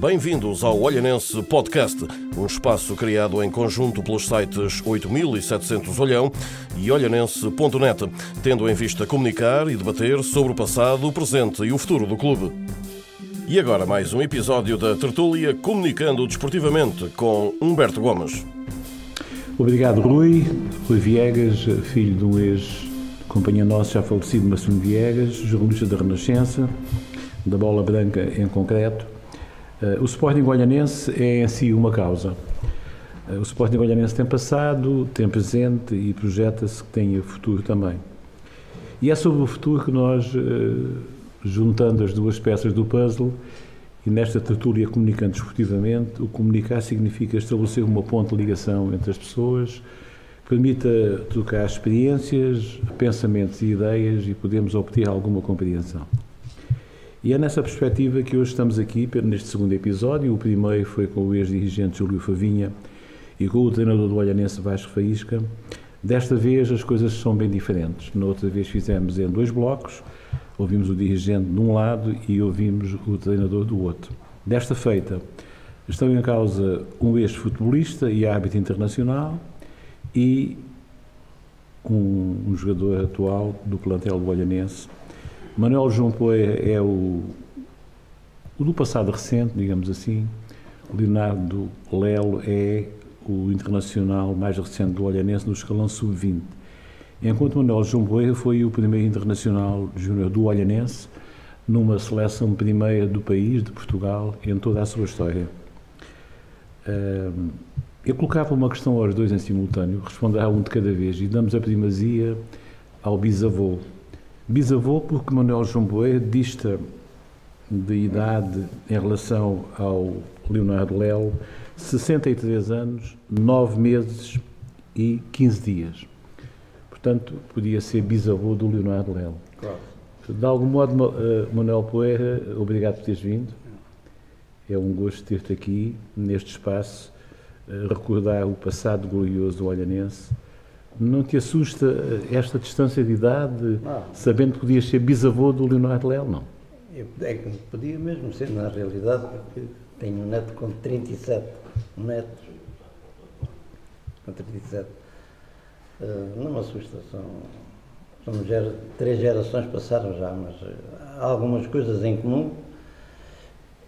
Bem-vindos ao Olhanense Podcast, um espaço criado em conjunto pelos sites 8700 Olhão e olhanense.net, tendo em vista comunicar e debater sobre o passado, o presente e o futuro do clube. E agora mais um episódio da Tertúlia Comunicando Desportivamente com Humberto Gomes. Obrigado, Rui. Rui Viegas, filho de um ex-companheiro nosso já falecido, Massuno Viegas, jornalista da Renascença, da Bola Branca em concreto. Eh, o Sporting Olhanense é em si uma causa. Eh, o Sporting Olhanense tem passado, tem presente e projeta-se que tenha futuro também. E é sobre o futuro que nós, eh, juntando as duas peças do puzzle, e nesta tertúlia comunicando esportivamente, o comunicar significa estabelecer uma ponte de ligação entre as pessoas, permita trocar experiências, pensamentos e ideias e podemos obter alguma compreensão. E é nessa perspectiva que hoje estamos aqui, neste segundo episódio. O primeiro foi com o ex-dirigente Júlio Favinha e com o treinador do Olhanense Vasco Faísca. Desta vez as coisas são bem diferentes. Na outra vez fizemos em dois blocos, ouvimos o dirigente de um lado e ouvimos o treinador do outro. Desta feita, estão em causa um ex-futebolista e árbitro internacional e um, um, jogador atual do plantel do Olhanense. Manuel João Poeira é o, o do passado recente, digamos assim. Leonardo Lelo é o internacional mais recente do Olhanense no escalão sub-20. Enquanto Manuel João Poeira foi o primeiro internacional júnior do Olhanense numa seleção primeira do país, de Portugal, em toda a sua história. Eu colocava uma questão aos dois em simultâneo, responderá um de cada vez e damos a primazia ao bisavô. Bisavô porque Manuel João dista de idade em relação ao Leonardo Lelo 63 anos, 9 meses e 15 dias. Portanto, podia ser bisavô do Leonardo Lelo. Claro. De algum modo, Manuel Poeira, obrigado por teres vindo. É um gosto ter-te aqui, neste espaço, recordar o passado glorioso do Olhanense. Não te assusta esta distância de idade, sabendo que podias ser bisavô do Leonardo Lelo, não? É que podia mesmo ser, na realidade, porque tenho um neto com 37 netos. Com 37. Uh, não me assusta, são, são gera, três gerações passaram já, mas há algumas coisas em comum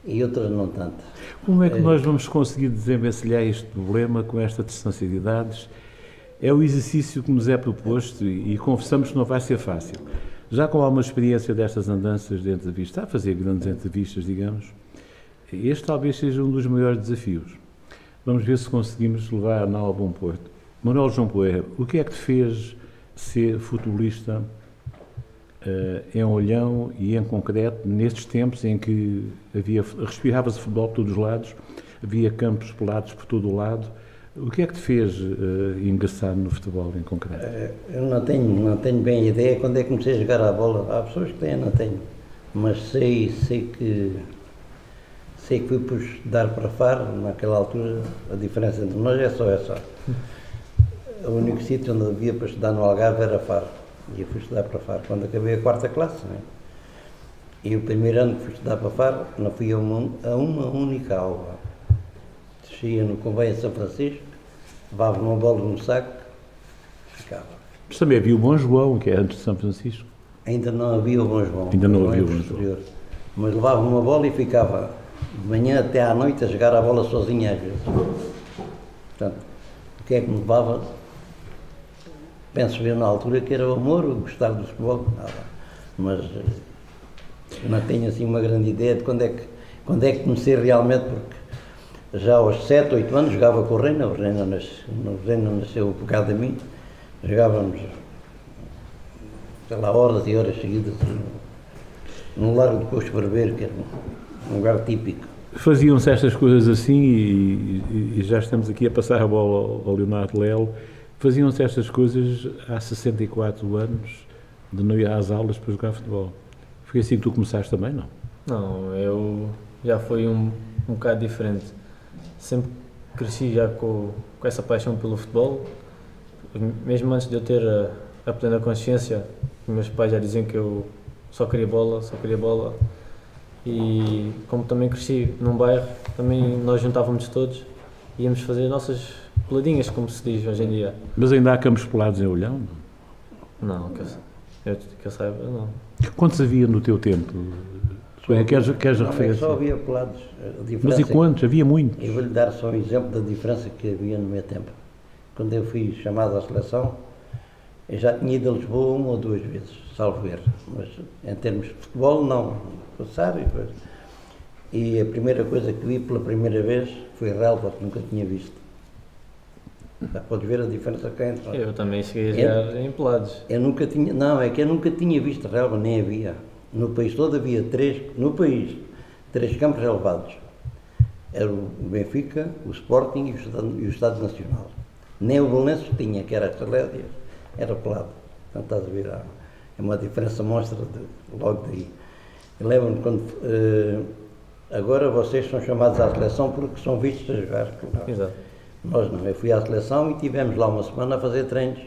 e outras não tanto. Como é que nós vamos conseguir desenvencilhar este problema com esta distância de idades? É o exercício que nos é proposto e, e confessamos que não vai ser fácil. Já com alguma experiência destas andanças de entrevista, a fazer grandes entrevistas, digamos, este talvez seja um dos maiores desafios. Vamos ver se conseguimos levar a nau a bom porto. Manuel João Poeira, o que é que te fez ser futebolista uh, em Olhão e em concreto nestes tempos em que havia respirava-se futebol por todos os lados, havia campos pelados por todo o lado. O que é que te fez uh, ingressar no futebol em concreto? Uh, eu não tenho, não tenho bem ideia quando é que comecei a jogar a bola. Há pessoas que têm, não tenho. Mas sei, sei que sei que fui por estudar para Faro, naquela altura a diferença entre nós é só essa. O único sítio onde havia para estudar no Algarve era Faro. E eu fui estudar para Faro quando acabei a quarta classe. Né? E o primeiro ano que fui estudar para Faro, não fui a uma, a uma única aula. Descia no convênio de São Francisco, levava uma bola no saco, ficava. Mas também havia o Bom João, que é antes de São Francisco. Ainda não havia o Bom João. Ainda não havia o Bom João. Mas levava uma bola e ficava de manhã até à noite a jogar a bola sozinha às vezes. Portanto, o que é que me levava? Penso ver na altura que era o amor, o gostar do futebol, nada. Mas não tenho assim uma grande ideia de quando é que, quando é que comecei realmente, porque já aos 7, 8 anos jogava com o Reina, o Reina, nas, o Reina nasceu por causa de mim, jogávamos, lá, horas e horas seguidas no Largo de Coxo Barbeiro, que era um lugar típico. Faziam-se estas coisas assim, e, e, já estamos aqui a passar a bola ao Leonardo Lelo, faziam-se estas coisas há 64 anos, de não ir às aulas para jogar futebol. Foi assim que tu começaste também, não? Não, eu já foi um, um bocado diferente. Sempre cresci já com, com essa paixão pelo futebol, mesmo antes de eu ter a, a plena consciência, meus pais já diziam que eu só queria bola, só queria bola. E como também cresci num bairro, também nós juntávamos todos e íamos fazer nossas peladinhas, como se diz hoje em dia. Mas ainda há campos pelados em Olhão? Não, que eu, eu, que eu saiba, não. Quantos havia no teu tempo? É, queres, queres a é referência? só havia pelados. A Mas e quantos? Havia muitos. Eu vou-lhe dar só um exemplo da diferença que havia no meu tempo. Quando eu fui chamado à seleção, eu já tinha ido a Lisboa uma ou duas vezes, salvo erro. Mas em termos de futebol, não. Passar e coisa. E a primeira coisa que vi pela primeira vez foi relva, que nunca tinha visto. Já podes ver a diferença cá entre nós. Eu também cheguei a É? jogar em pelados. Eu nunca tinha, não, é que eu nunca tinha visto relva, nem havia. No país todo havia três, no país, três campos relevados. Era o Benfica, o Sporting e o Estado, e o Estado Nacional. Nem o Belenenses tinha, que era a Chalédia, era pelado. Então estás a ver, é uma diferença monstra de, logo daí. Lembro-me quando, eh, agora vocês são chamados à seleção porque são vistos a jogar. Exato. Nós não, eu fui à seleção e tivemos lá uma semana a fazer treinos.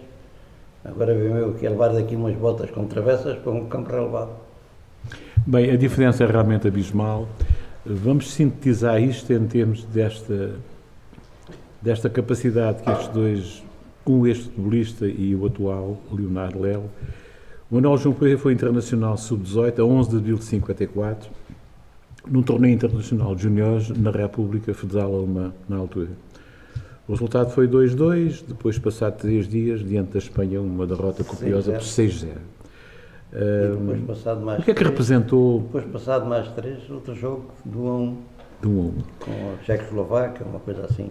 Agora vem eu que levar daqui umas botas com travessas para um campo relevado. Bem, a diferença é realmente abismal. Vamos sintetizar isto em termos desta, desta capacidade que estes dois, um este futebolista e o atual, Leonardo Lelo, o Manuel João Pereira foi internacional sub-18 a 11 de abril de 54, num torneio internacional de juniores na República Federal Alemã, na altura. O resultado foi 2-2, depois, passado três dias, diante da Espanha, uma derrota copiosa por 6-0. E depois passado mais o que é que três- representou Depois passado mais três, outro jogo do 1 a 1 de um a um? com a Tchecoslováquia, uma coisa assim.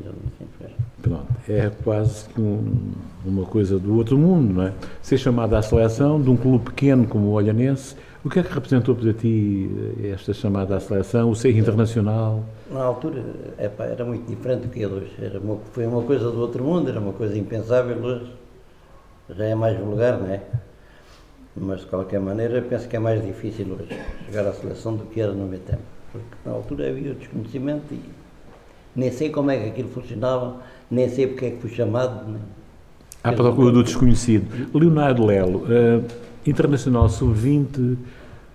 é. Pronto, é quase que um- uma coisa do outro mundo, não é? Ser chamado à seleção de um clube pequeno como o Olhanense, o que é que representou para ti eh, esta chamada à seleção, o ser internacional? Na altura, epá, era muito diferente do que é hoje. Era uma, foi uma coisa do outro mundo, era uma coisa impensável hoje. Já é mais vulgar, não é? Mas de qualquer maneira, penso que é mais difícil hoje chegar à seleção do que era no meu tempo. Porque na altura havia o desconhecimento e nem sei como é que aquilo funcionava, nem sei porque é que fui chamado. Nem... À procura do desconhecido. Leonardo Lelo, eh, internacional sub-20,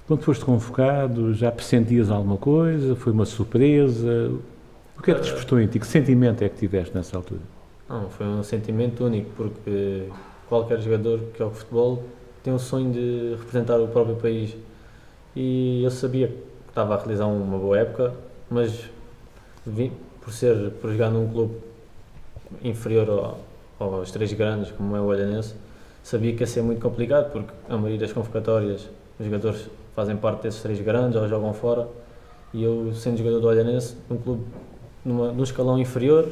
quando foste convocado, já pressentias alguma coisa? Foi uma surpresa? O que é que despertou em ti? Que sentimento é que tiveste nessa altura? Não, foi um sentimento único, porque qualquer jogador que joga futebol tem o sonho de representar o próprio país. E eu sabia que estava a realizar uma boa época, mas vi- por ser por jogar num clube inferior ao- aos três grandes, como é o Olhanense, sabia que ia ser muito complicado, porque a maioria das convocatórias os jogadores fazem parte desses três grandes ou jogam fora. E eu, sendo jogador do Olhanense, num clube numa, num escalão inferior,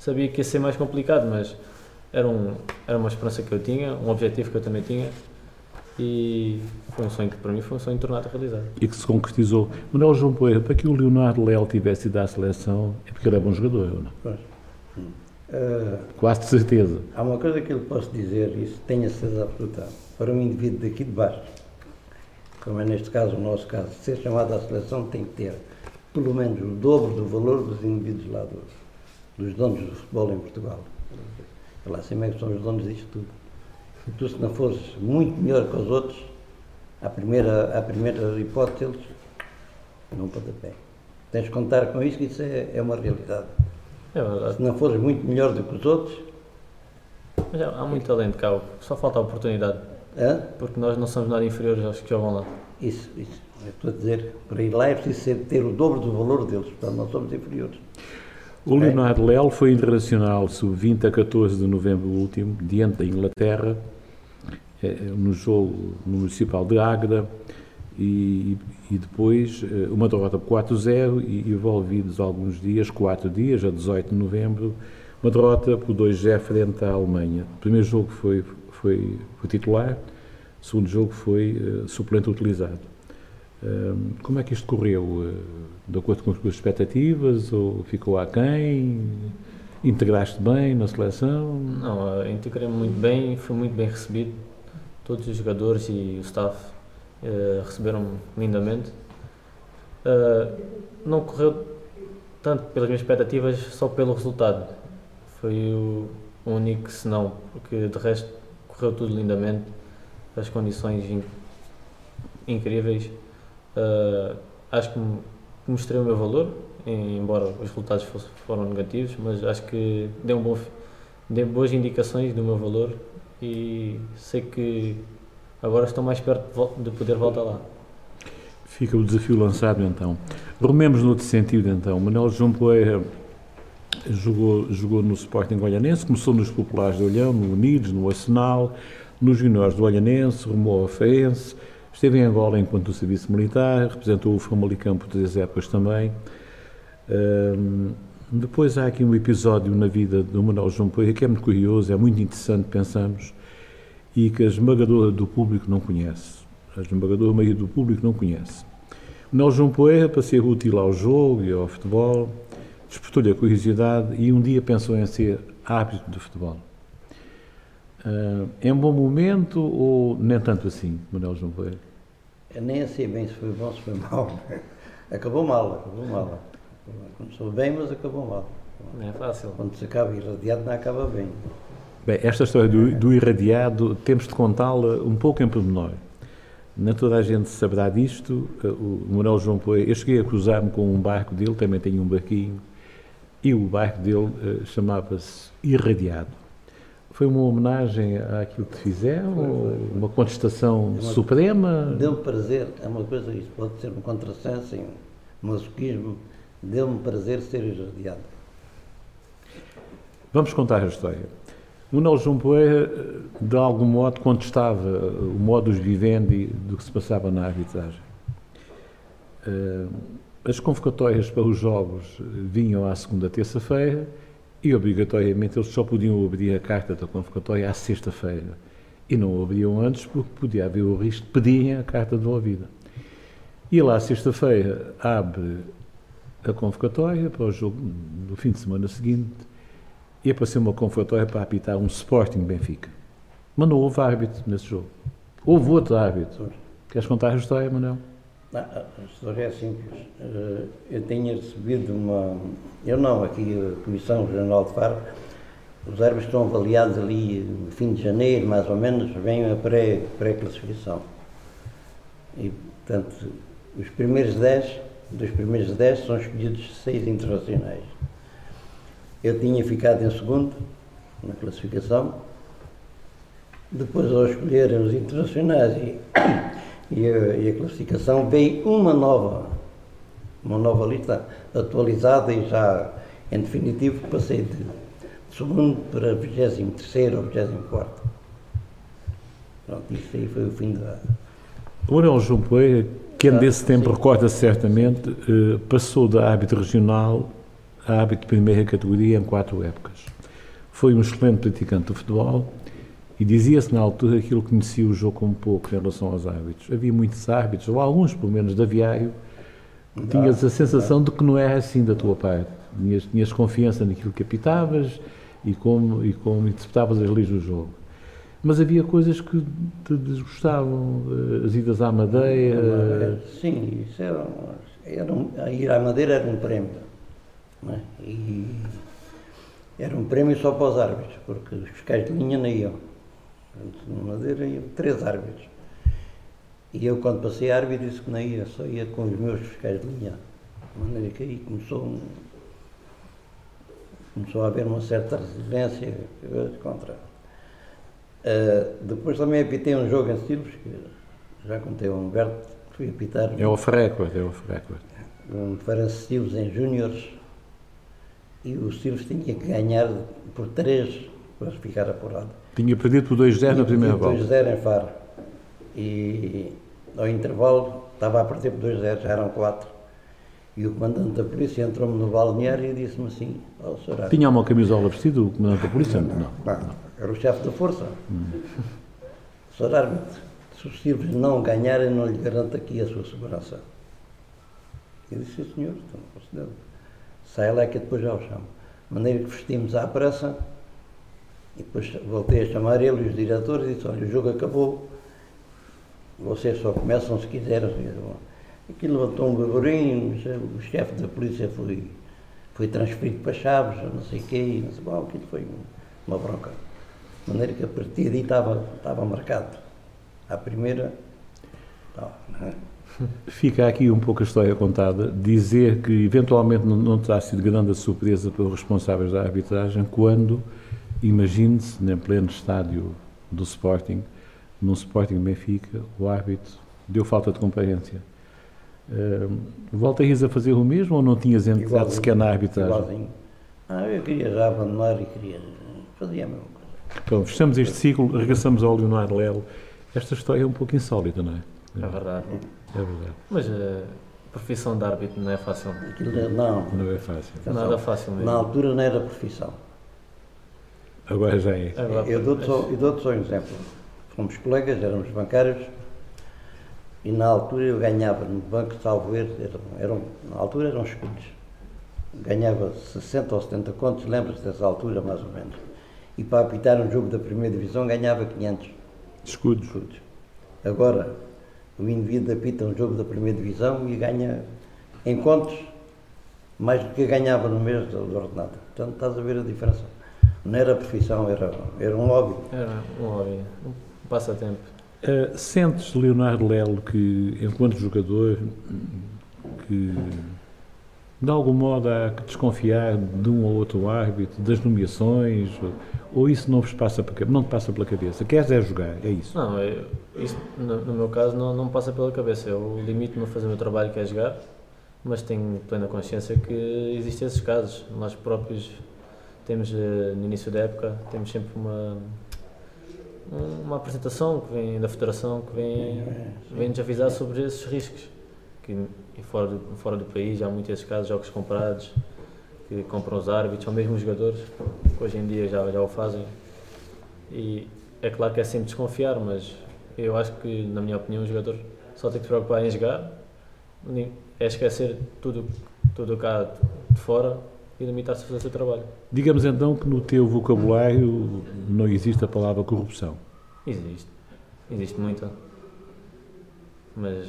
sabia que ia ser mais complicado, mas era, um, era uma esperança que eu tinha, um objetivo que eu também tinha e foi um sonho que para mim foi um sonho tornado a realidade. E que se concretizou. Manuel João Poeira, para que o Leonardo Lelo tivesse ido à seleção, é porque ele é bom jogador, não? Pois. Ah, Quase de certeza. Há uma coisa que eu lhe posso dizer, isso tenho a certeza absoluta, para um indivíduo daqui de baixo, como é neste caso o nosso caso, ser chamado à seleção tem que ter pelo menos o dobro do valor dos indivíduos lá dos, dos donos do futebol em Portugal. Lá acima é que são os donos disto tudo. E tu se não fores muito melhor que os outros, à primeira, à primeira hipótese eles não pode pé. Tens de contar com isso, que isso é, é uma realidade. É verdade. Se não fores muito melhor do que os outros, Mas há, há muito talento cá, só falta a oportunidade, hã? porque nós não somos nada inferiores aos que jogam lá. Isso, isso. Eu estou a dizer, para ir lá é preciso ter o dobro do valor deles, portanto não somos inferiores. O Leonardo Lelo foi internacional sub-20 a 14 de novembro último, diante da Inglaterra, no jogo no Municipal de Águeda, e, e depois eh, uma derrota por 4-0 e envolvidos alguns dias, 4 dias, a 18 de novembro, uma derrota por 2-0 frente à Alemanha. O primeiro jogo foi, foi, foi titular, o segundo jogo foi eh, suplente utilizado. Hum, Como é que isto correu? Eh, De acordo com as tuas expectativas ou ficou aquém? Integraste bem na seleção? Não, integrei-me muito bem, fui muito bem recebido. Todos os jogadores e o staff eh, receberam-me lindamente. Eh, não correu tanto pelas minhas expectativas, só pelo resultado. Foi o único senão, porque de resto correu tudo lindamente. As condições in- incríveis. Eh, acho que mostrei o meu valor, embora os resultados foram negativos, mas acho que deu, um bom, deu boas indicações do meu valor e sei que agora estou mais perto de poder voltar lá. Fica o desafio lançado então. Rumemos no outro sentido então. Manuel João Poeira jogou, jogou no Sporting Olhanense, começou nos populares do Olhão, no Unidos, no Arsenal, nos juniores do Olhanense, rumou ao Faense, esteve em Angola enquanto serviço militar, representou o Famalicão por três épocas também. Um, depois há aqui um episódio na vida do Manuel João Poeira que é muito curioso, é muito interessante, pensamos, e que a esmagadora do público não conhece. A esmagadora maioria do público não conhece. Manuel João Poeira, para ser útil ao jogo e ao futebol, despertou-lhe a curiosidade e um dia pensou em ser árbitro de futebol. Uh, é um bom momento ou nem tanto assim, Manuel João Poeira? Eu nem sei bem se foi bom, se foi mal. Acabou mal, acabou mal. Começou bem, mas acabou mal. Não é fácil. Quando se acaba irradiado, não acaba bem. Bem, esta história do, do irradiado, temos de contá-la um pouco em pormenor. Nem toda a gente saberá disto. O Manuel João Poeira, eu cheguei a cruzar-me com um barco dele, também tenho um barquinho, e o barco dele uh, chamava-se Irradiado. Foi uma homenagem àquilo que fizeram? Foi, foi, foi. Uma contestação uma, suprema? Deu prazer, é uma coisa, isso pode ser um contrassenso, um masoquismo, deu-me prazer ser irradiado. Vamos contar a história. O João Poeira, de algum modo, contestava o modus vivendi do que se passava na arbitragem. Eh, as convocatórias para os jogos vinham à segunda terça-feira e, obrigatoriamente, eles só podiam abrir a carta da convocatória à sexta-feira. E não abriam antes porque podia haver o risco de pedirem a carta devolvida. E lá, sexta-feira, abre a convocatória para o jogo no fim de semana seguinte e apareceu uma convocatória para apitar um Sporting Benfica. Mas não houve árbitro nesse jogo. Houve outro árbitro. Queres contar a história, Manuel? Não, a história é simples. Eh, eu tinha recebido uma. Eu não, aqui a Comissão Regional de Faro, os árbitros estão avaliados ali no fim de janeiro, mais ou menos, vem a pré-classificação. Pré e, portanto, os primeiros 10 dos primeiros 10 são escolhidos seis internacionais. Eu tinha ficado em segundo na classificação. Depois, ao escolherem os internacionais e, e, a, e a classificação, veio uma nova, uma nova lista atualizada e já, em definitivo, passei de segundo para 23 ou 24. Pronto, isso aí foi o fim da. O Manuel João Poeira quem desse tempo recorda certamente, eh, passou da hábito regional a hábito de primeira categoria em quatro épocas. Foi um excelente praticante do futebol e dizia-se na altura que ele conhecia o jogo como pouco em relação aos árbitros. Havia muitos árbitros, ou alguns pelo menos, de aviário, tinhas a sensação de que não era assim da tua parte. Tinhas, tinhas confiança naquilo que apitavas e como, e como interpretavas as leis do jogo mas havia coisas que te desgostavam, as idas à Madeira. Sim, isso era, era um, a ir à Madeira era um prémio. É? E era um prémio só para os árbitros, porque os fiscais de linha não iam. Na Madeira iam três árbitros. E eu, quando passei árbitro, disse que não ia, só ia com os meus fiscais de linha. De maneira que aí começou, começou a haver uma certa resiliência contra Uh, depois também apitei um jogo em Silves, que já contei ao Humberto, fui apitar. É o Frequent, é o Frequent. Um Farense Silves em Júniores, e o Silves tinha que ganhar por 3 para ficar apurado. Tinha perdido por 2-0 na primeira bola. 2-0 em Faro. E ao intervalo estava a perder por 2-0, já eram 4. E o comandante da polícia entrou-me no balneário e disse-me assim: oh, Tinha uma camisola vestida o comandante da polícia? Não. não. não era o chefe da força. Hum. Sr. árbitro, se os Silves não ganharem, não lhe garanto aqui a sua segurança. Eu disse, sim senhor, então posso Sai lá que depois já o chamo. De maneira que vestimos à pressa e depois voltei a chamar ele e os diretores e disse, olha, o jogo acabou, vocês só começam se quiserem. Aquilo levantou um burburinho, o chefe da polícia foi, foi transferido para Chaves, não sei o quê, não sei, bom, aquilo foi uma bronca. De maneira que a partir daí estava, estava marcado. À primeira, estava, Fica aqui um pouco a história contada, dizer que eventualmente não, não terá sido grande a surpresa para os responsáveis da arbitragem quando, imagine-se, em pleno estádio do Sporting, num Sporting Benfica, o árbitro deu falta de comparência. Uh, voltarias a fazer o mesmo ou não tinhas entrado sequer na arbitragem? Igualzinho. Ah, eu queria já abandonar e queria. Fazia a mesma coisa. Pronto, fechamos este ciclo, regressamos ao Leonardo Lelo. Esta história é um pouco insólita, não é? É verdade. É verdade. Mas a profissão de árbitro não é fácil. Aquilo, não, Não é fácil. Nada fácil mesmo. na altura não era profissão. Agora já é. Agora, Eu dou-te só, eu dou só um exemplo. Fomos colegas, éramos bancários, e na altura eu ganhava no banco, salvo erro, eram, eram, na altura eram escudos. Ganhava 60 ou 70 contos, lembras-te dessa altura mais ou menos. E para apitar um jogo da primeira divisão ganhava 500 Escudos. escudos. Agora, o indivíduo apita um jogo da primeira divisão e ganha em contos mais do que ganhava no mês do do ordenado. Portanto, estás a ver a diferença. Não era profissão, era, era um hobby. Era um hobby, um passatempo. Uh, sentes, Leonardo Lelo, que enquanto jogador, que de algum modo há que desconfiar de um ou outro árbitro, das nomeações, ou, ou isso não vos passa pela, não te passa pela cabeça? Queres é jogar, é isso? Não, eu, isso no, no meu caso não, não passa pela cabeça. Eu limito-me a fazer o meu trabalho que é jogar, mas tenho plena consciência que existem esses casos. Nós próprios temos, eh, no início da época, temos sempre uma, um- uma apresentação que vem da Federação que vem, vem nos avisar sobre esses riscos. Que fora do, fora do país há muitos esses casos, jogos comprados, que compram os árbitros, ou mesmo os jogadores, que hoje em dia já, já o fazem. E é claro que é sempre desconfiar, mas eu acho que, na minha opinião, o jogador só tem que se preocupar em jogar, é esquecer tudo tudo cá de fora e limitar-se a fazer o seu trabalho. Digamos então que no teu vocabulário não existe a palavra corrupção. Existe, existe muita. Mas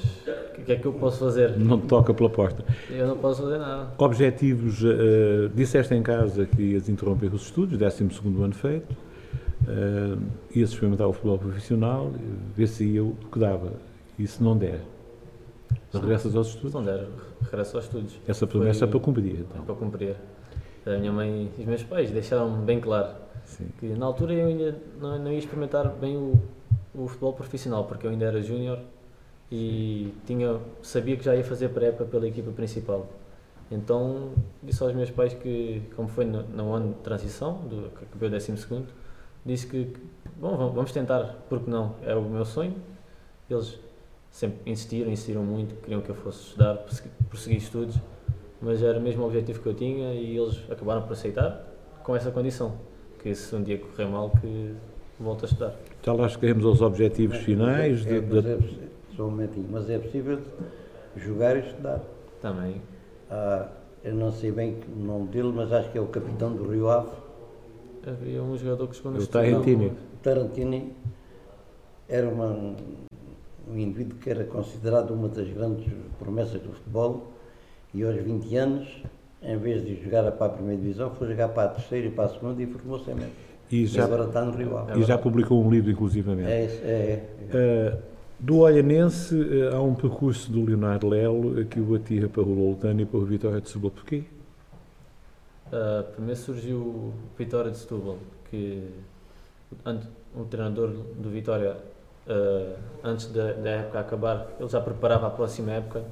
o que é que eu posso fazer? Não te toca pela porta. Eu não posso fazer nada. Objetivos, eh, disseste em casa que ias interromper os estudos, 12 ano feito, uh, ias experimentar o futebol profissional, ver se ia o que dava. E se não der, regressas aos Se estudos. não der, regresso aos estudos. Essa promessa é Foi- para cumprir, então. Para cumprir. A minha mãe e os meus pais deixaram-me bem claro Sim. que na altura eu ainda não, não ia experimentar bem o, o futebol profissional, porque eu ainda era júnior e tinha, sabia que já ia fazer pré-época pela equipa principal. Então disse aos meus pais que, como foi no, no ano de transição, do, que acabei o 12 segundo, disse que, bom, vamos- tentar, porque não, é o meu sonho. Eles sempre insistiram, insistiram muito, queriam que eu fosse estudar, prosseguir estudos, mas era mesmo o objetivo que eu tinha e eles acabaram por aceitar com essa condição, que se um dia correr mal que volto a estudar. Já lá chegaremos aos objetivos finais. É, de- mas de- é possi- só um momentinho, mas é possível jogar e estudar. Também. Ah, eu não sei bem o nome dele, mas acho que é o capitão do Rio Ave, Havia um jogador que chegou no Setúbal. Tarantini. Tarantini. Era uma, um indivíduo que era considerado uma das grandes promessas do futebol e aos 20 anos, em vez de jogar para a primeira divisão, foi jogar para a terceira e para a segunda e formou-se em. E E já, agora está no Rio Ave. e já publicou um livro, inclusivamente. É, isso, é, é. Uh, do Olhanense uh, há um percurso do Leonardo Lelo uh, que o atira para o Loutano e para o Vitória de Setúbal. Porquê? Ah, primeiro surgiu o Vitória de Setúbal, que o treinador do Vitória, antes da, da época acabar, ele já preparava a próxima época,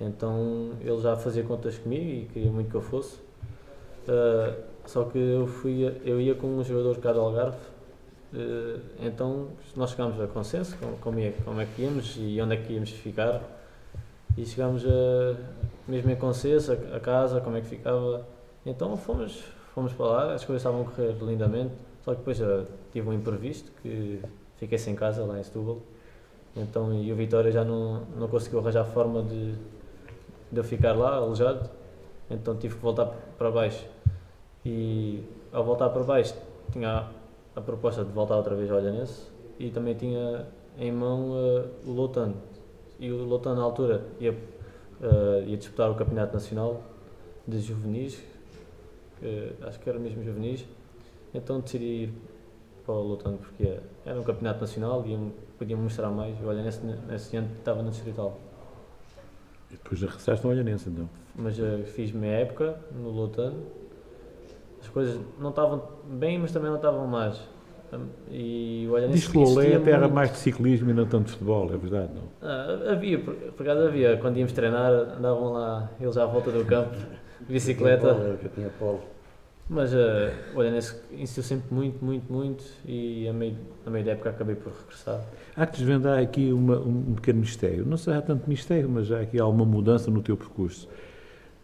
então ele já fazia contas comigo e queria muito que eu fosse. Ah, só que eu, fui, eu ia com um jogador cá do Algarve, ah, então nós chegámos a consenso como, é, como é que íamos e onde é que íamos ficar. E chegámos a, mesmo em consenso, a, a casa, como é que ficava. Então fomos, fomos para lá, as coisas estavam a correr lindamente, só que depois ah, tive um imprevisto que fiquei sem casa lá em Setúbal. Então, e o Vitória já não, não conseguiu arranjar forma de, de eu ficar lá alojado, então tive que voltar para baixo. E ao voltar para baixo tinha a, proposta de voltar outra vez ao Olhanense e também tinha em mão ah, o Loutano. E o Loutano na altura ia, ah, ia disputar o Campeonato Nacional de Juvenis, que acho que era mesmo Juvenis, então decidi ir para o Loutano porque era um campeonato nacional e ia- podia mostrar mais. E olha, nesse, nesse ano estava no Distrital. E depois regressaste ao Olhanense, então. Mas uh, fiz minha época no Lutano. As coisas não estavam bem, mas também não estavam mais. Um, e o Olhanense Diz que o Olé insistia até era muito. mais de ciclismo e não tanto de futebol, é verdade, não? Ah, havia, por, por acaso havia. Quando íamos treinar, andavam lá eles à volta do campo, bicicleta. Eu já tinha polo. Mas uh, o Olhanense insistiu sempre muito, muito, muito. E a meio, a meio da época acabei por regressar. Há que desvendar aqui uma- um pequeno mistério. Não será tanto mistério, mas há aqui alguma mudança no teu percurso.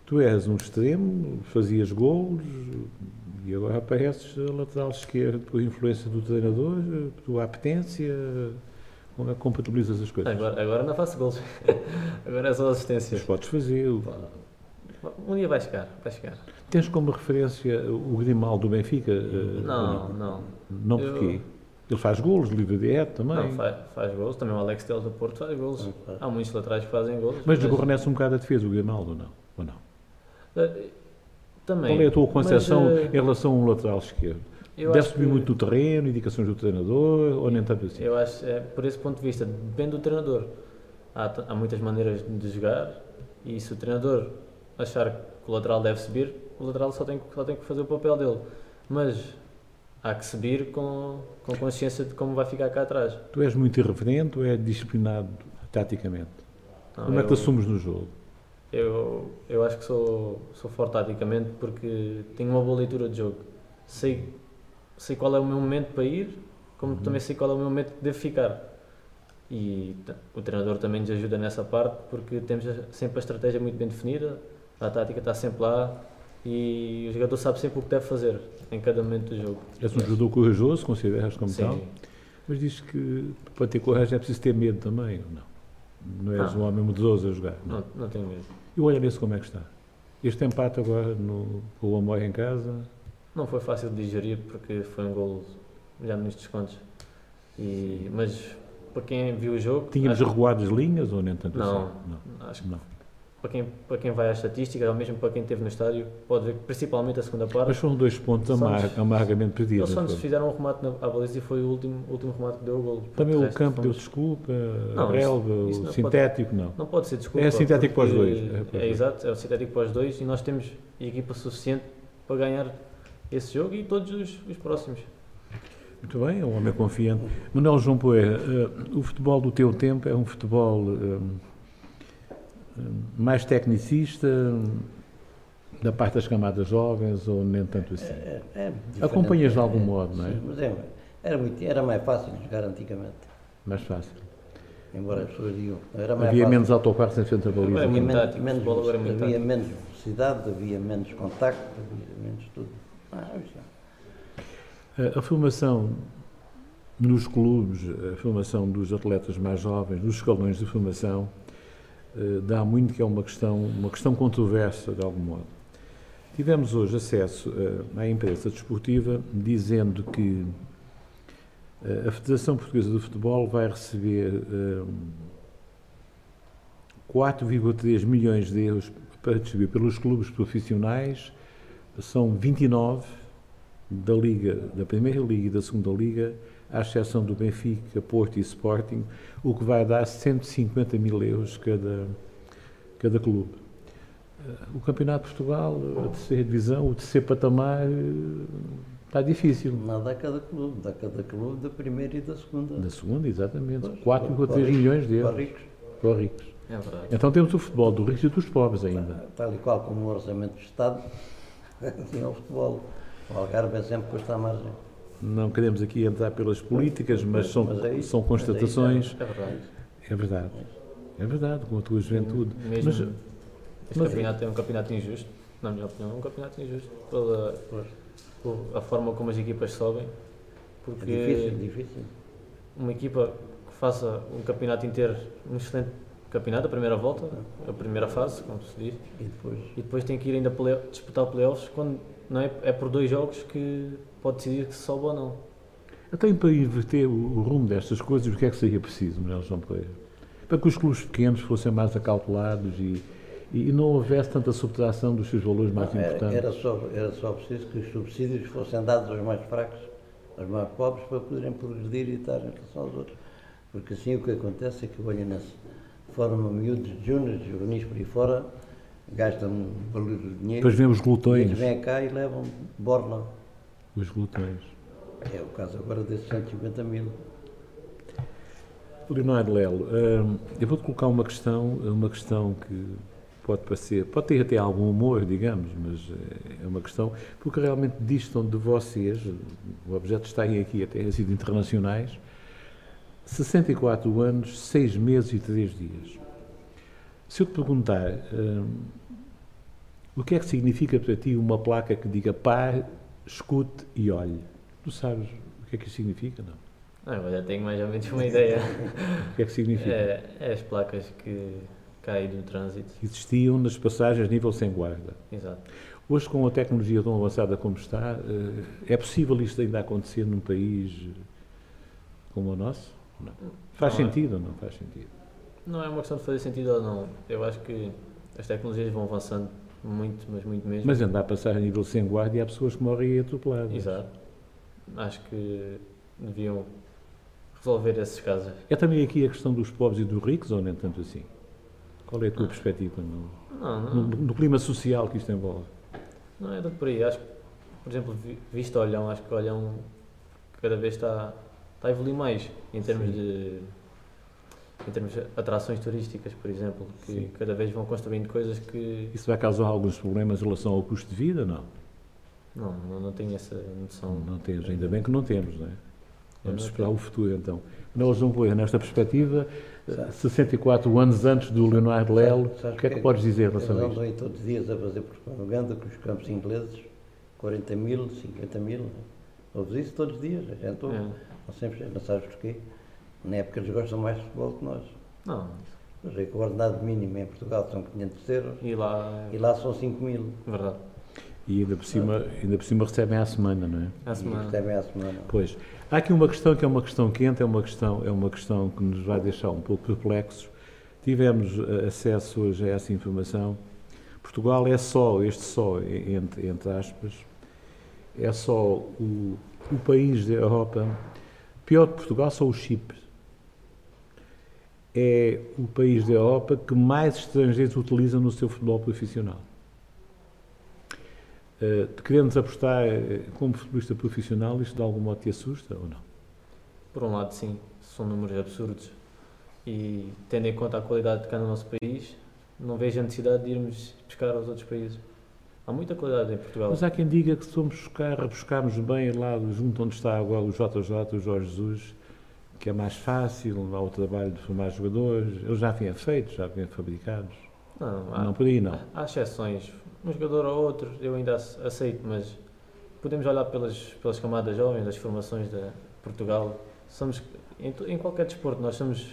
Tu és um extremo, fazias golos e agora apareces a lateral esquerdo por influência do treinador, tua apetência. Como é que compatibilizas as coisas? Agora, agora não faço gols. agora é só Mas assistências. podes fazer. Um dia vai chegar, vai chegar. Tens como referência o Grimaldo do Benfica? eh, Não, ou não. Não Eu-? Ele faz golos, livre direto também. Não, faz, faz gols. Também o Alex Teles do Porto faz gols. Não faz. Há muitos laterais que fazem gols. Mas desgornece um bocado a defesa, o Grimaldo, ou não? Ou não? Eh, Também. Qual é a tua concepção Mas, eh, em relação a um lateral esquerdo? eu Deve subir que- muito no terreno, indicações do treinador, ou nem tanto assim? Eu acho, é, por esse ponto de vista, depende do treinador. Há, há muitas maneiras de jogar e se o treinador achar que o lateral deve subir, o lateral só tem, que- só tem que fazer o papel dele. Mas há que subir com, com consciência de como vai ficar cá atrás. Tu és muito irreverente ou és disciplinado taticamente? Não, Como é que te eu- assumes no jogo? Eu, eu acho que sou, sou forte taticamente porque tenho uma boa leitura de jogo. Sei, sei qual é o meu momento para ir, como também sei qual é o meu momento que devo ficar. E o treinador também nos ajuda nessa parte porque temos sempre a estratégia muito bem definida, a tática está sempre lá e o jogador sabe sempre o que deve fazer em cada momento do jogo. És um jogador corajoso, consideras como tal? Sim, Mas diz que para ter coragem é preciso ter medo também, ou não? Não és Não. um homem medroso a jogar? Não. não, não tenho medo. E olha nesse como é que está? Este empate agora no, com o Amor em casa, Não foi fácil de digerir porque foi um gol já nos descontos. E, mas para quem viu o jogo, tínhamos acho- recuado as linhas ou nem tanto Não. assim? acho que Não. Para quem, para quem vai às estatísticas, ou mesmo para quem esteve no estádio, pode ver que principalmente a segunda parte, Mas foram dois pontos Só amar, amargamente eles perdidos. só não nos fizeram um remate na, à baliza e foi o último, o último remate que deu o gol. Também o campo deu desculpa, Não, a relva, isso- isso sintético, não. Não pode ser desculpa. É sintético para os dois, é É, dois. exato, é o sintético para os dois e nós temos equipa suficiente para ganhar esse jogo e todos os, os próximos. Muito bem, é um homem confiante. Manuel João Poeira, eh, o futebol do teu tempo é um futebol eh, mais tecnicista, da parte das camadas jovens, ou nem tanto assim? É, é diferente. Acompanhas de algum É, modo, não é? sim, mas é, era, muito, era mais fácil de jogar antigamente. Mais fácil. Embora as pessoas digam. Era mais Havia fácil. menos autocarros em frente à baliza. É havia muito menos, tático, menos, é havia tático. menos velocidade, havia menos contacto, havia menos tudo. Ah, isso é. Eh, A formação nos clubes, a formação dos atletas mais jovens, nos escalões de formação, dá muito que é uma questão, uma questão controversa, de algum modo. Tivemos hoje acesso eh, à imprensa desportiva dizendo que eh, a Federação Portuguesa de Futebol vai receber eh, 4,3 milhões de euros para distribuir pelos clubes profissionais, são 29 da Liga, da Primeira Liga e da Segunda Liga, à exceção do Benfica, Porto e Sporting, o que vai dar 150 mil euros cada, cada clube. Eh, O Campeonato de Portugal, a terceira divisão, o terceiro patamar, eh, está difícil. Nada a cada clube, dá cada clube da primeira e da segunda. Da segunda, exatamente. Pois, 4,3 para ricos, milhões de Para euros ricos. para os ricos. É verdade. Então temos o futebol dos ricos e dos pobres ainda. Tal e qual como o orçamento do Estado, assim é o futebol. O Algarve é sempre posto à margem. Não queremos aqui entrar pelas políticas, mas são, Mas é isso, são mas é constatações. É verdade. É verdade. É verdade, com a tua juventude. Mesmo Mas- este mas- campeonato é um campeonato injusto, na minha opinião, é um campeonato injusto pela por- a forma como as equipas sobem. É Porque difícil, difícil. uma equipa que faça um campeonato inteiro, um excelente campeonato, a primeira volta, a primeira fase, como se diz, E depois, e depois tem que ir ainda play- disputar playoffs quando não é, é por dois jogos que pode decidir que se sobe ou não. Então, para inverter o, o rumo destas coisas, o que é que seria preciso, Manuel João Pereira? Para que os clubes pequenos fossem mais acautelados e, e, não houvesse tanta subtração dos seus valores mais não, era, importantes. era só, era só preciso que os subsídios fossem dados aos mais fracos, aos mais pobres, para poderem progredir e estar em relação aos outros. Porque assim o que acontece é que o Olhanense forma miúdos, júniores, juvenis por aí fora, gastam um valor de dinheiro. Depois vêm os e glutões. eles vêm cá e levam borla. Os glutões. É o caso agora desses 150 mil. Leonardo Lelo, hum, eu vou-te colocar uma questão, uma questão que pode parecer, pode ter até algum humor, digamos, mas eh, é uma questão, porque realmente distam de vocês, o objeto está aí aqui até a sido internacionais, 64 anos, 6 meses e 3 dias. Se eu te perguntar, hum, o que é que significa para ti uma placa que diga pare, escute e olhe? Tu sabes o que é que isso significa, não? Ah, eu já tenho mais ou menos uma ideia. O que é que significa? É, é as placas que caem no trânsito. Existiam nas passagens nível sem guarda. Exato. Hoje, com a tecnologia tão avançada como está, eh, é possível isto ainda acontecer num país eh, como o nosso? Não. Faz Não é. sentido ou não faz sentido? Não é uma questão de fazer sentido ou não. Eu acho que as tecnologias vão avançando muito, mas muito mesmo. Mas ainda há passagem a nível sem guarda e há pessoas que morrem atropeladas. Exato. Acho que deviam resolver esses casos. É também aqui a questão dos pobres e dos ricos, ou nem tanto assim? Qual é a tua Ah. perspectiva no, Não, no, não, no clima social que isto envolve? não é tanto por aí. Acho que, por exemplo, vi- visto Olhão, acho que Olhão cada vez está, está a evoluir mais em termos Sim. de em termos de atrações turísticas, por exemplo, que Sim. cada vez vão construindo coisas que Isso vai causar alguns problemas em relação ao custo de vida? Não. não, não, não tenho essa noção. Não temos, ainda bem que não temos, não é? Vamos não esperar o futuro então. Nós vamos ver nesta perspectiva, eh, Sabe. 64 anos antes do Leonardo Lelo, o que é que podes dizer em relação a isto? andam aí todos os dias a fazer propaganda com os campos ingleses, 40 mil, 50 mil. Ouves isso todos os dias, a gente ouve. É. Não sempre, não sabes porquê. Na época eles gostam mais de futebol que nós. Não, Mas é que o ordenado mínimo em Portugal são 500 euros e lá e lá são 5 mil. verdade. E ainda por, cima, ainda por cima recebem à semana, não é? À E semana. recebem à semana. Pois. Há aqui uma questão que é uma questão quente, é uma questão, é uma questão que nos vai deixar um pouco perplexos. Tivemos eh, acesso hoje a essa informação. Portugal é só, este só, entre, entre aspas, é só o, o país da Europa, pior que Portugal, só o Chipre. É o país da Europa que mais estrangeiros utiliza no seu futebol profissional. Uh, queremos apostar eh, como futebolista profissional, isto de algum modo te assusta ou não? Por um lado, sim, são números absurdos e, tendo em conta a qualidade de cá no nosso país, não vejo a necessidade de irmos buscar aos outros países. Há muita qualidade em Portugal. Mas há quem diga que se formos buscar, buscarmos bem lá junto onde está agora o JJ, o Jorge Jesus, que é mais fácil, lá o trabalho de formar jogadores, eles já vêm feitos, já vêm fabricados. Não, há, Não por aí não. há exceções. Um jogador ou outro eu ainda ace- aceito, mas podemos olhar pelas, pelas camadas jovens, das formações de Portugal. Somos, em, em qualquer desporto, nós somos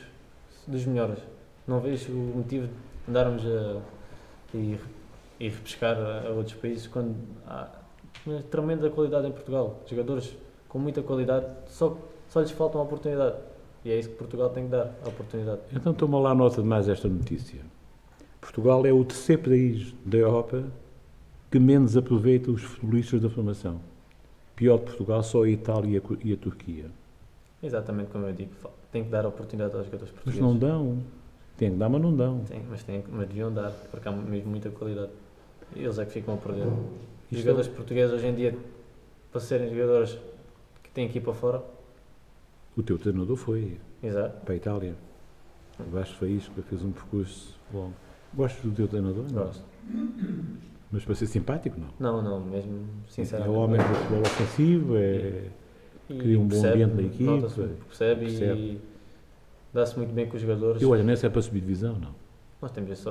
dos melhores. Não vejo o motivo de andarmos a ir, ir repescar a, a outros países quando há uma tremenda qualidade em Portugal. Jogadores com muita qualidade, só, só lhes falta uma oportunidade. E é isso que Portugal tem que dar, a oportunidade. Então toma lá nota de mais esta notícia. Portugal é o terceiro país da Europa que menos aproveita os futebolistas da formação. Pior que Portugal, só a Itália e a Turquia. Exatamente como eu digo, tem que dar oportunidade aos jogadores Mas portugueses. não dão. Tem que dar, mas não dão. Tem, mas, tem, mas deviam dar, porque há mesmo muita qualidade. Eles é que ficam a perder. Os jogadores portugueses hoje em dia, para serem jogadores que têm que ir para fora, O teu treinador foi exato, para a Itália. O Vasco Faísca fez um percurso longo. Gostas do teu treinador? Gosto. Mas para ser simpático, não. Não, não, mesmo É sinceramente. o homem do futebol ofensivo, é... E cria um bom percebe, ambiente na equipe, nota-se, percebe, percebe. e dá-se muito bem com os jogadores. E olha, nessa é para subir divisão, não. Nós temos esse,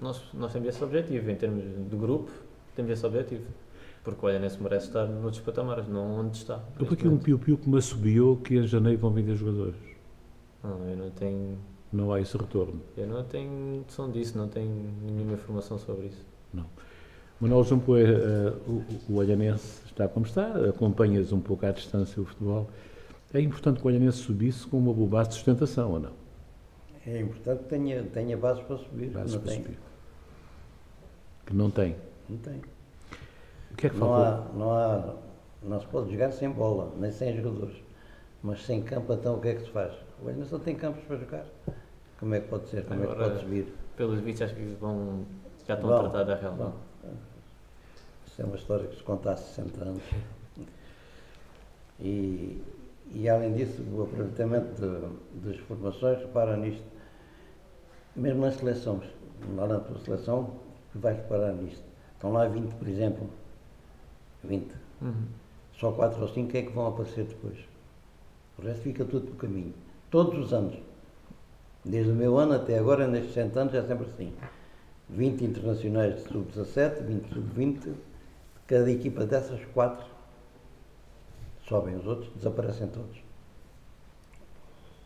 nós, nós temos esse objetivo, em termos de grupo, temos esse objetivo. Porque o Olhanense merece estar noutros patamares, não onde está. Eu neste aqui um momento. piu-piu que me assobiou que em janeiro vão vender jogadores. Não, eu não tenho Não há esse retorno. Eu não tenho noção disso, não tenho nenhuma informação sobre isso. Manuel João Poeira, eh, o, o Olhanense está como está, acompanhas um pouco à distância o futebol. É importante que o Olhanense subisse com uma boa base de sustentação, ou não? É importante que tenha, tenha bases para subir. Bases não para tem. subir. Que não tem. Não tem. O que é que Não faltou? há, não há, não se pode jogar sem bola, nem sem jogadores. Mas sem campo, então o que é que se faz? O Olhanense não tem campos para jogar. Como é que pode ser? Como é que Agora- pode subir? Pelos vistos, acho que vão, já estão Vão, a tratar da real. Bom, isso é uma história que se conta há 60 anos. E, e além disso, o aproveitamento de- das formações, repara nisto, mesmo nas seleções, lá na tua seleção, vais reparar nisto. Estão lá 20, por exemplo, 20. Uhum. Só 4 ou 5 é que vão aparecer depois. O resto fica tudo pelo caminho. Todos os anos. Desde o meu ano até agora, nestes 100 anos, é sempre assim. 20 internacionais de sub-17, 20 de sub-20. Cada equipa dessas, 4 sobem. Os outros desaparecem todos.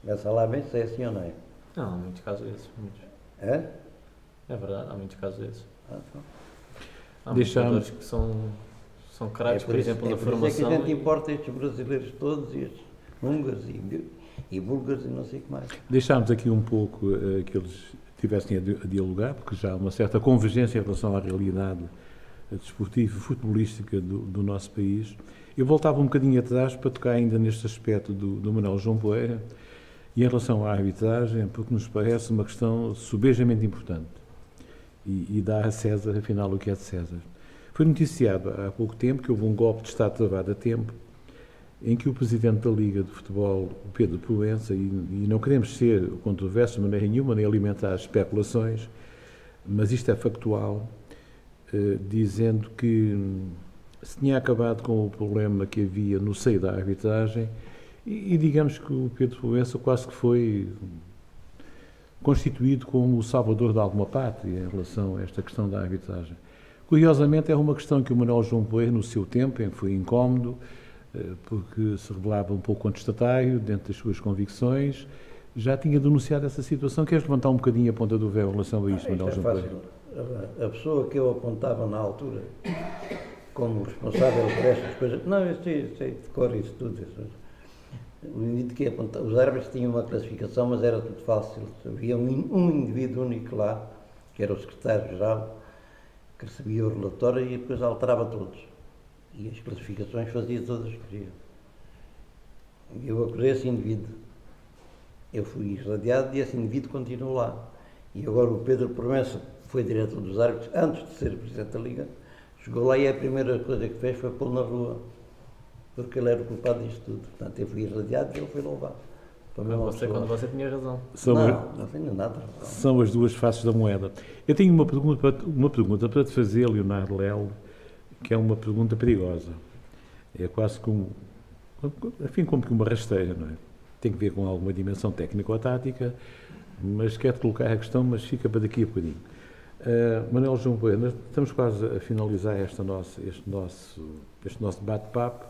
Pensa lá bem se é assim ou não é. Não, há muitos casos desses. Muitos. É? É verdade, há muitos casos desses. Ah, então. Há muitos jogadores que são, são craques, É por, isso- exemplo, é na por isso formação. É que a gente importa estes brasileiros todos e estes húngaros e, e búlgaros e não sei o que mais. Deixámos aqui um pouco eh, que eles tivessem a, a dialogar, porque já há uma certa convergência em relação à realidade desportiva e futebolística do, do nosso país. Eu voltava um bocadinho atrás para tocar ainda neste aspecto do, do Manuel João Poeira e em relação à arbitragem, porque nos parece uma questão subejamente importante e, e dá a César, afinal, o que é de César. Foi noticiado há pouco tempo que houve um golpe de Estado travado a tempo em que o presidente da Liga de Futebol, Pedro Proença, e, e não queremos ser controversos de maneira nenhuma, nem alimentar especulações, mas isto é factual, eh, dizendo que se tinha acabado com o problema que havia no seio da arbitragem e, e digamos que o Pedro Proença quase que foi constituído como o salvador de alguma pátria em relação a esta questão da arbitragem. Curiosamente, é uma questão que o Manuel João Poeira, no seu tempo, foi incómodo, eh, porque se revelava um pouco contestatário dentro das suas convicções, já tinha denunciado essa situação. Queres levantar um bocadinho a ponta do véu em relação a isto, Ah, Manuel é João Poeira? fácil. A- A pessoa que eu apontava na altura como responsável por estas coisas. Não, eu sei, sei de cor isso tudo. Isso. Indivíduo que apontava, os árbitros tinham uma classificação, mas era tudo fácil. Havia um, um indivíduo único lá, que era o secretário-geral, que recebia o relatório e depois alterava todos. E as classificações fazia todas que queria. E eu acusei esse indivíduo. Eu fui irradiado e esse indivíduo continuou lá. E agora o Pedro Promessa foi diretor dos árbitros, antes de ser presidente da Liga, chegou lá e a primeira coisa que fez foi pô-lo na rua, porque ele era o culpado disto tudo. Portanto, eu fui irradiado e ele foi a Quando mesma você, pessoa. quando você tinha razão. São, Não, não tenho nada. são as duas faces da moeda. Eu tenho uma pergunta, para- uma pergunta para te fazer, Leonardo Lelo, que é uma pergunta perigosa. É quase como, enfim, como que uma rasteira, não é? Tem que ver com alguma dimensão técnica ou tática, mas quero colocar a questão, mas fica para daqui a bocadinho. Uh, Manuel João Bueno, estamos quase a finalizar esta nossa, este nosso, este nosso bate-papo.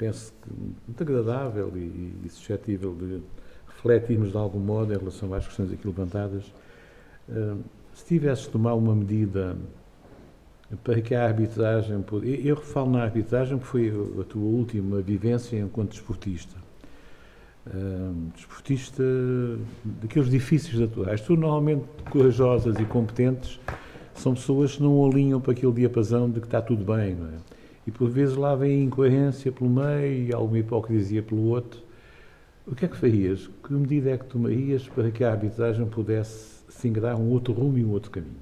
Penso que muito agradável e, e suscetível de refletirmos de algum modo em relação às questões aqui levantadas. Uh, se tivesses de tomar uma medida para que a arbitragem. eu falo na arbitragem porque foi a tua última vivência enquanto desportista. Um, desportista daqueles difíceis de atuar. As pessoas normalmente corajosas e competentes são pessoas que não alinham para aquele diapasão de que está tudo bem, não é? E por vezes lá vem incoerência pelo meio e alguma hipocrisia pelo outro. O que é que farias? Que medida é que tomarias para que a arbitragem pudesse se ingrar um outro rumo e um outro caminho?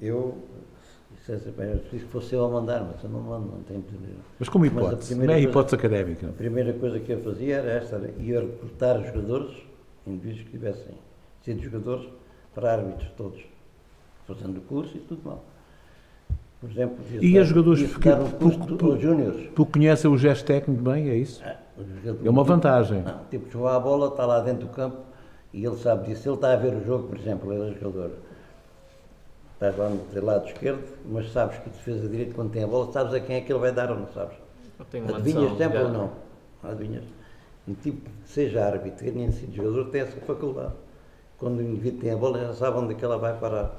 Eu, é bem, eu preciso que fosse eu a mandar, mas eu não mando, não tenho poder. Mas como Mas hipótese, primeira não é coisa- hipótese académica. A primeira coisa que eu fazia era esta, era ia recrutar jogadores, indivíduos que tivessem sido jogadores, para árbitros todos, fazendo curso e tudo mal. Por exemplo, E devia a jogadores que- dar um por- júniores. Porque conhecem o gesto técnico bem, é isso? Ah, É uma vantagem. Não, tipo, jogar a bola, está lá dentro do campo e ele sabe disso. Ele está a ver o jogo, por exemplo, ele é jogador. Estás lá no lado esquerdo, mas sabes que o defesa direito, quando tem a bola, sabes a quem é que ele vai dar ou não sabes? Adivinhas sempre ou não? Adivinhas? Um tipo que seja árbitro, que tenha sido jogador, tem essa faculdade. Quando o indivíduo tem a bola, já sabe onde é que ela vai parar.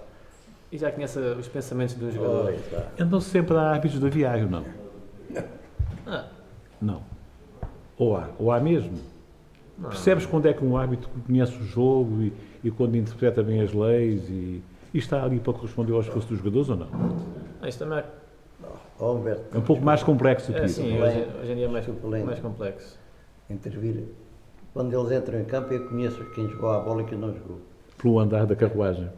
E já conhece os pensamentos dos Ora, jogadores. está. Andam sempre a árbitros de aviário, não? Ah, Não. Ou há, ou há mesmo. não. Percebes quando é que um árbitro conhece o jogo e, e quando interpreta bem as leis e, e está ali para corresponder ao esforço dos jogadores ou não? Ah, Isto também é, Ó, Humberto, É um pouco mais complexo do que é isso. sim, hoje, hoje em dia é mais, mais complexo. intervir. quando eles entram em campo, eu conheço quem jogou a bola e quem não jogou. Pelo andar da carruagem.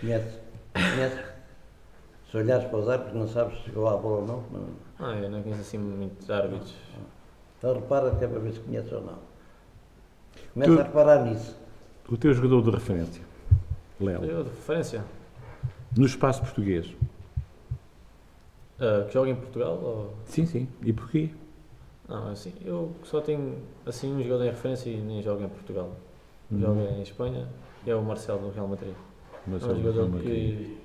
Conhece? Conhece? Se olhares para os árbitros, não sabes se jogou a bola ou não. não. Ah, eu não conheço assim muitos árbitros. Então repara que é para ver se conhece ou não. Começa Tu- a reparar nisso. O teu jogador de referência, Léo, Eu, de referência, no espaço português. ah, que joga em Portugal ou... Sim, sim. E porquê? Não, assim, eu só tenho assim um jogador em referência e nem jogo em Portugal. Joga em Espanha e é o Marcelo do Real Madrid. Mas É um jogador que...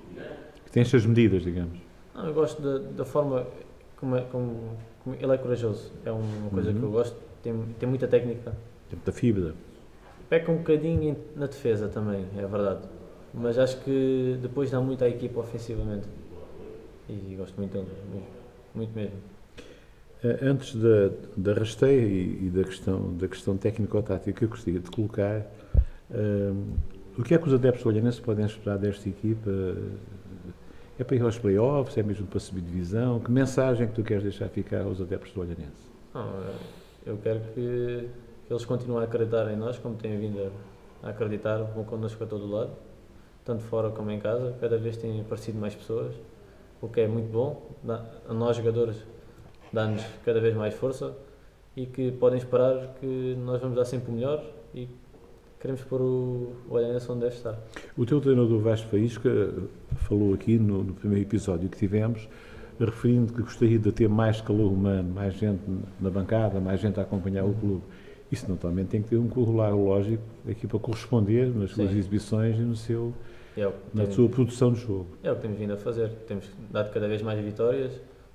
que tem estas medidas, digamos. Não, eu gosto da, da forma como, é- como- como ele é corajoso. É uma coisa Uhum. que eu gosto. Tem, tem muita técnica. Tipo da fibra. Peca um bocadinho na defesa também, é verdade. Mas acho que depois dá muito à equipa ofensivamente. E gosto muito dele, mesmo. Muito mesmo. Eh, Antes da, da rasteira e, e da questão, da questão técnico-tática, eu gostaria de colocar eh, o que é que os adeptos do Olhanense podem esperar desta equipa? É para ir aos playoffs? É mesmo para subir divisão? Que mensagem que tu queres deixar ficar aos adeptos do Olhanense? Eu quero que, eles continuem a acreditar em nós, como têm vindo a, acreditar, vão connosco a todo lado, tanto fora como em casa. Cada vez têm aparecido mais pessoas, o que é muito bom. A nós, jogadores, dá-nos cada vez mais força e que podem esperar que nós vamos dar sempre o melhor e queremos pôr o, o Olhanense onde deve estar. O teu treinador Vasco Faísca falou aqui no, no primeiro episódio que tivemos, referindo que gostaria de ter mais calor humano, mais gente na bancada, mais gente a acompanhar o clube. Isso naturalmente tem que ter um corolário lógico aqui para corresponder nas suas Sim. exibições e no seu, é na temos- sua produção de jogo. É o que temos vindo a fazer. Temos dado cada vez mais vitórias,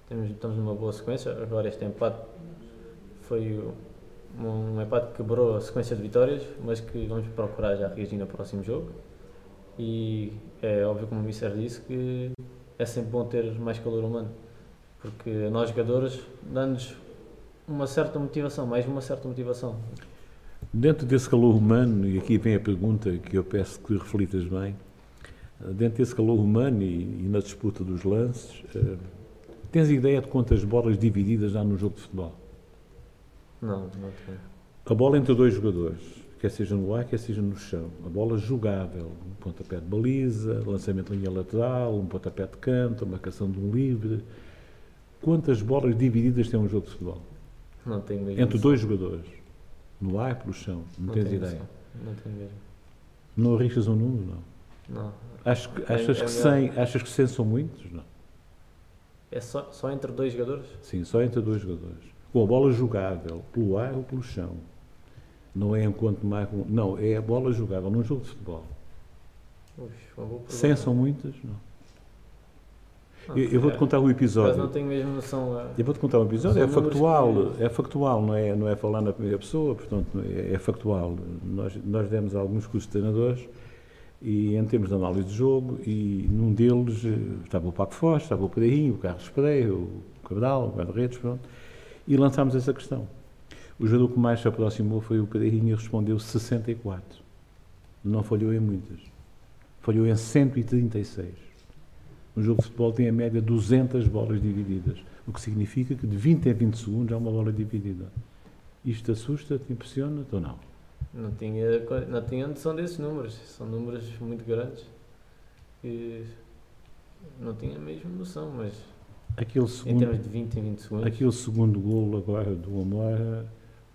temos, estamos numa boa sequência. Agora este empate foi um, empate que quebrou a sequência de vitórias, mas que vamos procurar já reagir no próximo jogo. E é óbvio, como o Mister disse, que é sempre bom ter mais calor humano, porque nós jogadores dá-nos uma certa motivação, mais uma certa motivação. Dentro desse calor humano, e aqui vem a pergunta que eu peço que reflitas bem, dentro desse calor humano e, e na disputa dos lances, eh, tens ideia de quantas bolas divididas há no jogo de futebol? Não, não tenho. A bola entre dois jogadores, quer seja no ar, quer seja no chão. A bola jogável, um pontapé de baliza, lançamento de linha lateral, um pontapé de canto, a marcação de um livre. Quantas bolas divididas tem um jogo de futebol? Não tenho mesmo. Entre dois jogadores, no ar e pelo chão. Não, tens tenho ideia? noção. Não tenho mesmo. Não arriscas um número, não? Não. Achas que, É- achas é que melhor. 100, achas que 100 são muitos? Não. É só, só entre dois jogadores? Sim, só entre dois jogadores. Com a bola jogável, pelo ar ou pelo chão. Não é enquanto mais. Não, é a bola jogável num jogo de futebol. Ux, uma boa 100 pergunta. são muitas? Não. Não, Eu, eu vou-te é, contar acaso episódio. não tenho mesmo noção. é, Eu vou-te contar um episódio, é factual, é factual, não é, não é falar na primeira pessoa, portanto é, é factual. Nós, nós demos alguns cursos de treinadores e em termos de análise de jogo e num deles eh, estava o Paco Foz, estava o Pereirinho, o Carlos Pereira, o Cabral, o Guarda-Redes, pronto, e lançámos essa questão. O jogador que mais se aproximou foi o Pereirinho e respondeu 64. Não falhou em muitas. Falhou em 136. Um jogo de futebol tem a média 200 bolas divididas, o que significa que de 20 a 20 segundos há uma bola dividida. Isto assusta-te, impressiona-te ou não? Não tinha, não tinha noção desses números. São números muito grandes que não tinha mesmo noção, mas Aquele em segundo, termos de 20 em 20 segundos. aquele segundo golo agora do Amora,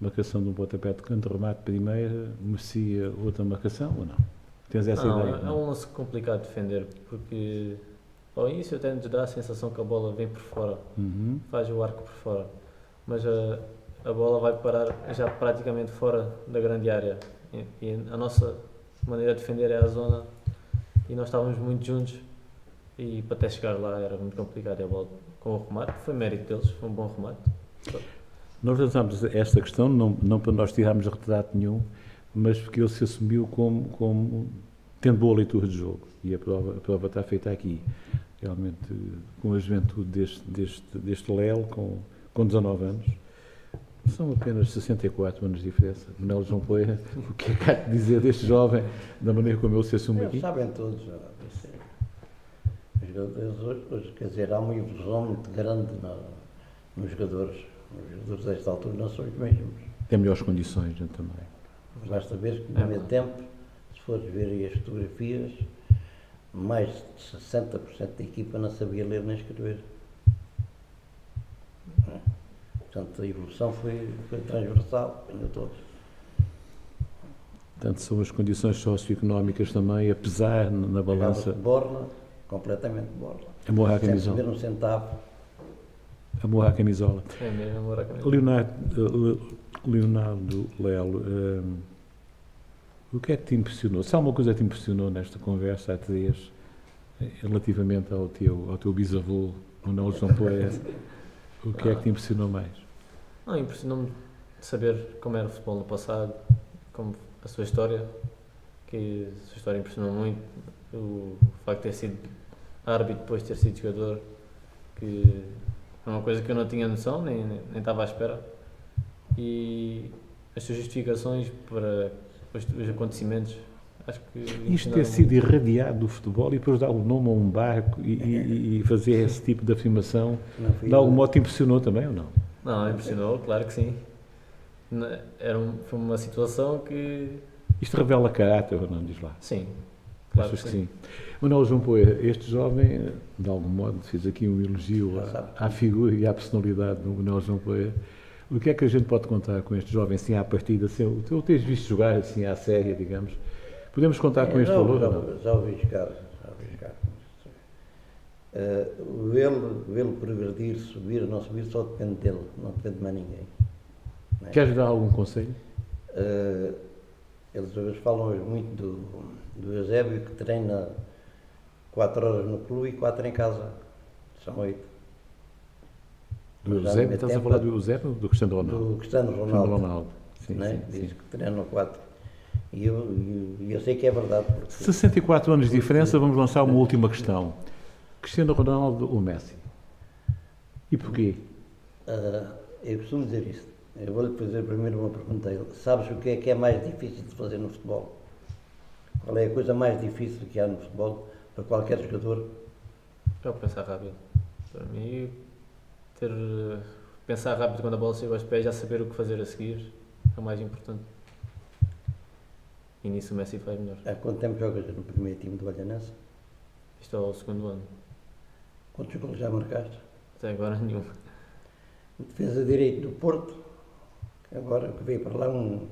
marcação de um pontapé de canto, remate primeira, merecia outra marcação ou não? Tens essa não, ideia? é, é não? um lance complicado de defender, porque ao início até nos dá a sensação que a bola vem por fora, Uhum. faz o arco por fora, mas a, a bola vai parar já praticamente fora da grande área. E, e a nossa maneira de defender é a zona e nós estávamos muito juntos e para até chegar lá era muito complicado. A bola com o remate foi mérito deles, foi um bom remate. Nós lançámos esta questão, não, não para nós tirarmos retrato nenhum, mas porque ele se assumiu como, como tendo boa leitura de jogo. E a prova, a prova está feita aqui. Realmente, com a juventude deste, deste, deste Léo, com, com 19 anos, são apenas 64 anos de diferença. Manuel João Poeira, o que é que há de dizer deste jovem, da maneira como ele se assume Eles aqui? sabem todos. ah, isso é- Os jogadores hoje, hoje, quer dizer, há uma evolução muito grande na- nos jogadores. Os jogadores desta altura não são os mesmos. Tem melhores condições né, também. Basta ver que no É meu tempo, se fores ver aí as fotografias, mais de 60% da equipa não sabia ler nem escrever. É. Portanto, a evolução foi, foi transversal, apanhou todos. Portanto, são as condições socioeconómicas também, a pesar na balança, borla, completamente borla. amor à Sem camisola. um centavo. Amor à camisola. É mesmo, amor à camisa. Leonardo, eh, Leonardo Lelo, eh, o que é que te impressionou? Se há alguma coisa que te impressionou nesta conversa a três, eh, relativamente ao teu, ao teu bisavô, o João Poé, o que é que te impressionou mais? Não, impressionou-me saber como era o futebol no passado, como a sua história, que a sua história impressionou muito, o facto de ter sido árbitro depois de ter sido jogador, que é uma coisa que eu não tinha noção, nem, nem, nem estava à espera, e as suas justificações para os, os acontecimentos, acho que Isto ter sido muito. irradiado do futebol e depois dar o nome a um barco e, e- e fazer esse tipo de afirmação, Não de algum modo te impressionou também ou não? Não, impressionou, claro que sim. Era um- foi uma situação que, Isto revela caráter ou não, diz lá? sim, claro Achas que que sim. sim? Manuel João Poeira, este jovem, de algum modo, fez aqui um elogio à, à figura e à personalidade do Manuel João Poeira. O que é que a gente pode contar com este jovem, assim, à partida? Assim, o tu o tens visto jogar, assim, à séria, digamos. Podemos contar com É, este já, valor já, ou não? já ouvi jogar, já ouvi jogar. Eh, vê-lo, vê-lo progredir, subir ou não subir, só depende dele, não depende de mais ninguém. não é? Queres dar algum conselho? Eh, eles hoje falam hoje muito do, do Eusébio que treina 4 horas no clube e 4 em casa. São 8. Do Eusébio? meu Estás a falar do Eusébio ou do Cristiano Ronaldo? Do Cristiano Ronaldo. Ronaldo. Sim, né? sim, Diz sim. que treina 4. E eu, eu, eu sei que é verdade. Porque 64 anos de diferença, vamos lançar uma última questão. Cristiano Ronaldo ou Messi? E porquê? Ah, eu costumo dizer isto. Eu vou-lhe fazer primeiro uma pergunta a ele. Sabes o que é que é mais difícil de fazer no futebol? Qual é a coisa mais difícil que há no futebol para qualquer jogador? É o pensar rápido. Para mim, ter, pensar rápido quando a bola chega aos pés, já saber o que fazer a seguir, é o mais importante. E nisso o Messi faz melhor. Há quanto tempo jogas no primeiro time do Olhanense? Isto é o segundo ano. Quantos golos já marcaste? Até agora nenhum. Defesa direito do Porto, agora que veio para lá um,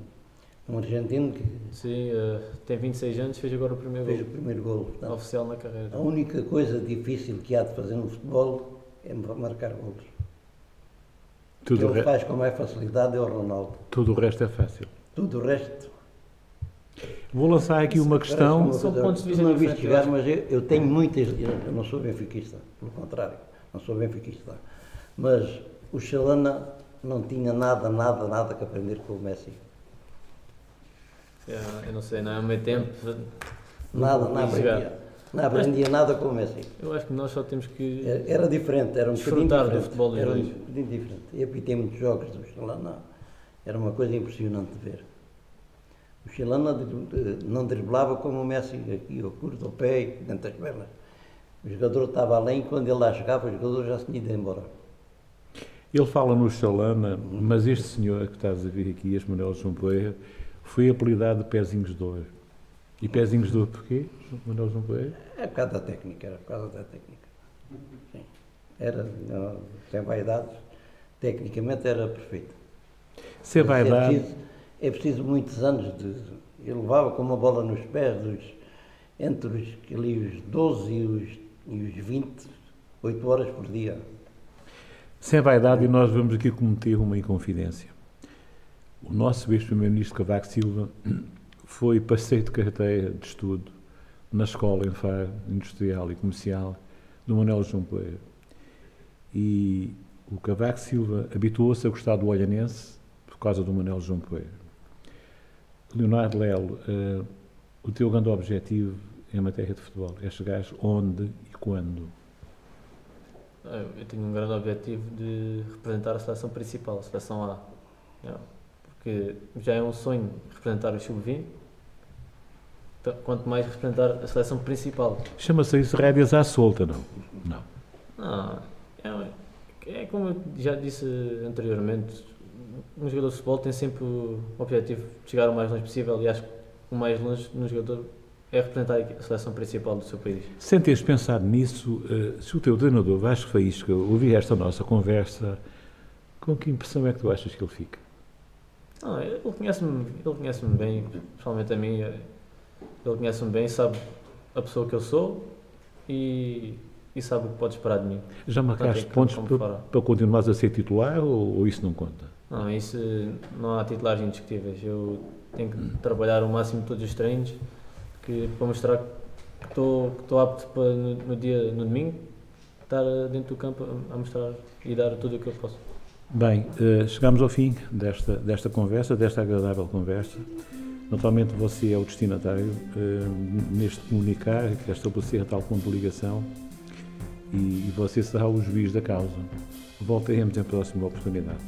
um argentino que Sim, eh, tem 26 anos, fez agora o primeiro fez o gol primeiro golo. Portanto, oficial na carreira. a única coisa difícil que há de fazer no futebol é marcar golos. Tudo, o Ele re- faz com mais facilidade é o Ronaldo. tudo o resto é fácil. Tudo o resto Vou lançar aqui uma questão. uma São pontos de vista não jogar, eu mas eu, eu tenho muitas. Eu, eu não sou benfiquista, pelo contrário, não sou benfiquista. Mas o Xalana não tinha nada, nada, nada que aprender com o Messi. Eu não sei, não é o meu tempo. Nada, não aprendia. Não aprendia nada com o Messi. Eu acho que nós só temos que. Era- Era diferente, era um bocadinho Desfrutar do futebol era um bocadinho diferente. Eu apitei muitos jogos do Xalana, era uma coisa impressionante de ver. O dri- não driblava como o Messi, aqui, ao curto, ao pé, dentro das pernas. O jogador estava além, quando ele lá chegava, o jogador já se tinha ido embora. Ele fala no Xalana, mas este senhor que estás a ver aqui, este Manuel João Poeira, foi apelidado de Pezinhos de Ouro. E Pezinhos de Ouro porquê, Manuel João Poeira? É por causa da técnica, era por causa da técnica. Sim. Era, não, sem vaidades, tecnicamente era perfeito. Se é Mas É vaidade, preciso, é preciso muitos anos de. Eu levava com uma bola nos pés, dos, entre os, ali, os 12 e os, e os 20, 8 horas por dia. Sem vaidade, e nós vamos aqui cometer uma inconfidência. O nosso ex-primeiro-ministro Cavaco Silva foi parceiro de carteira de estudo na escola em Faro Industrial e Comercial do Manuel João Poeira. E o Cavaco Silva habituou-se a gostar do Olhanense por causa do Manuel João Poeira. Leonardo Lelo, eh, o teu grande objetivo em matéria de futebol é chegar onde e quando? Ah, Eu tenho um grande objetivo de representar a seleção principal, a seleção A. É, Porque já é um sonho representar o sub-20, então, quanto mais representar a seleção principal. Chama-se isso rédeas à solta, não? Não. Não, é, é como eu já disse anteriormente, um jogador de futebol tem sempre o objetivo de chegar o mais longe possível e acho que o mais longe no jogador é representar a seleção principal do seu país. Sem teres pensado nisso, uh, se o teu treinador Vasco Faísca ouvir esta nossa conversa, com que impressão é que tu achas que ele fica? Não, ele conhece-me conhece bem, principalmente a mim. Eh, ele conhece-me bem, sabe a pessoa que eu sou e, e sabe o que pode esperar de mim. Já marcaste pontos para, para continuares a ser titular ou, ou, isso não conta? Não, isso não há titulares indiscutíveis. Eu tenho que trabalhar o máximo todos os treinos que, para mostrar que estou, que estou apto para no, no, dia, no domingo, estar dentro do campo a, a mostrar e dar tudo o que eu posso. Bem, uh, chegamos ao fim desta, desta conversa, desta agradável conversa. Naturalmente você é o destinatário uh, neste comunicar, que quer estabelecer tal ponto de ligação e, e você será o juiz da causa. Voltaremos em próxima oportunidade.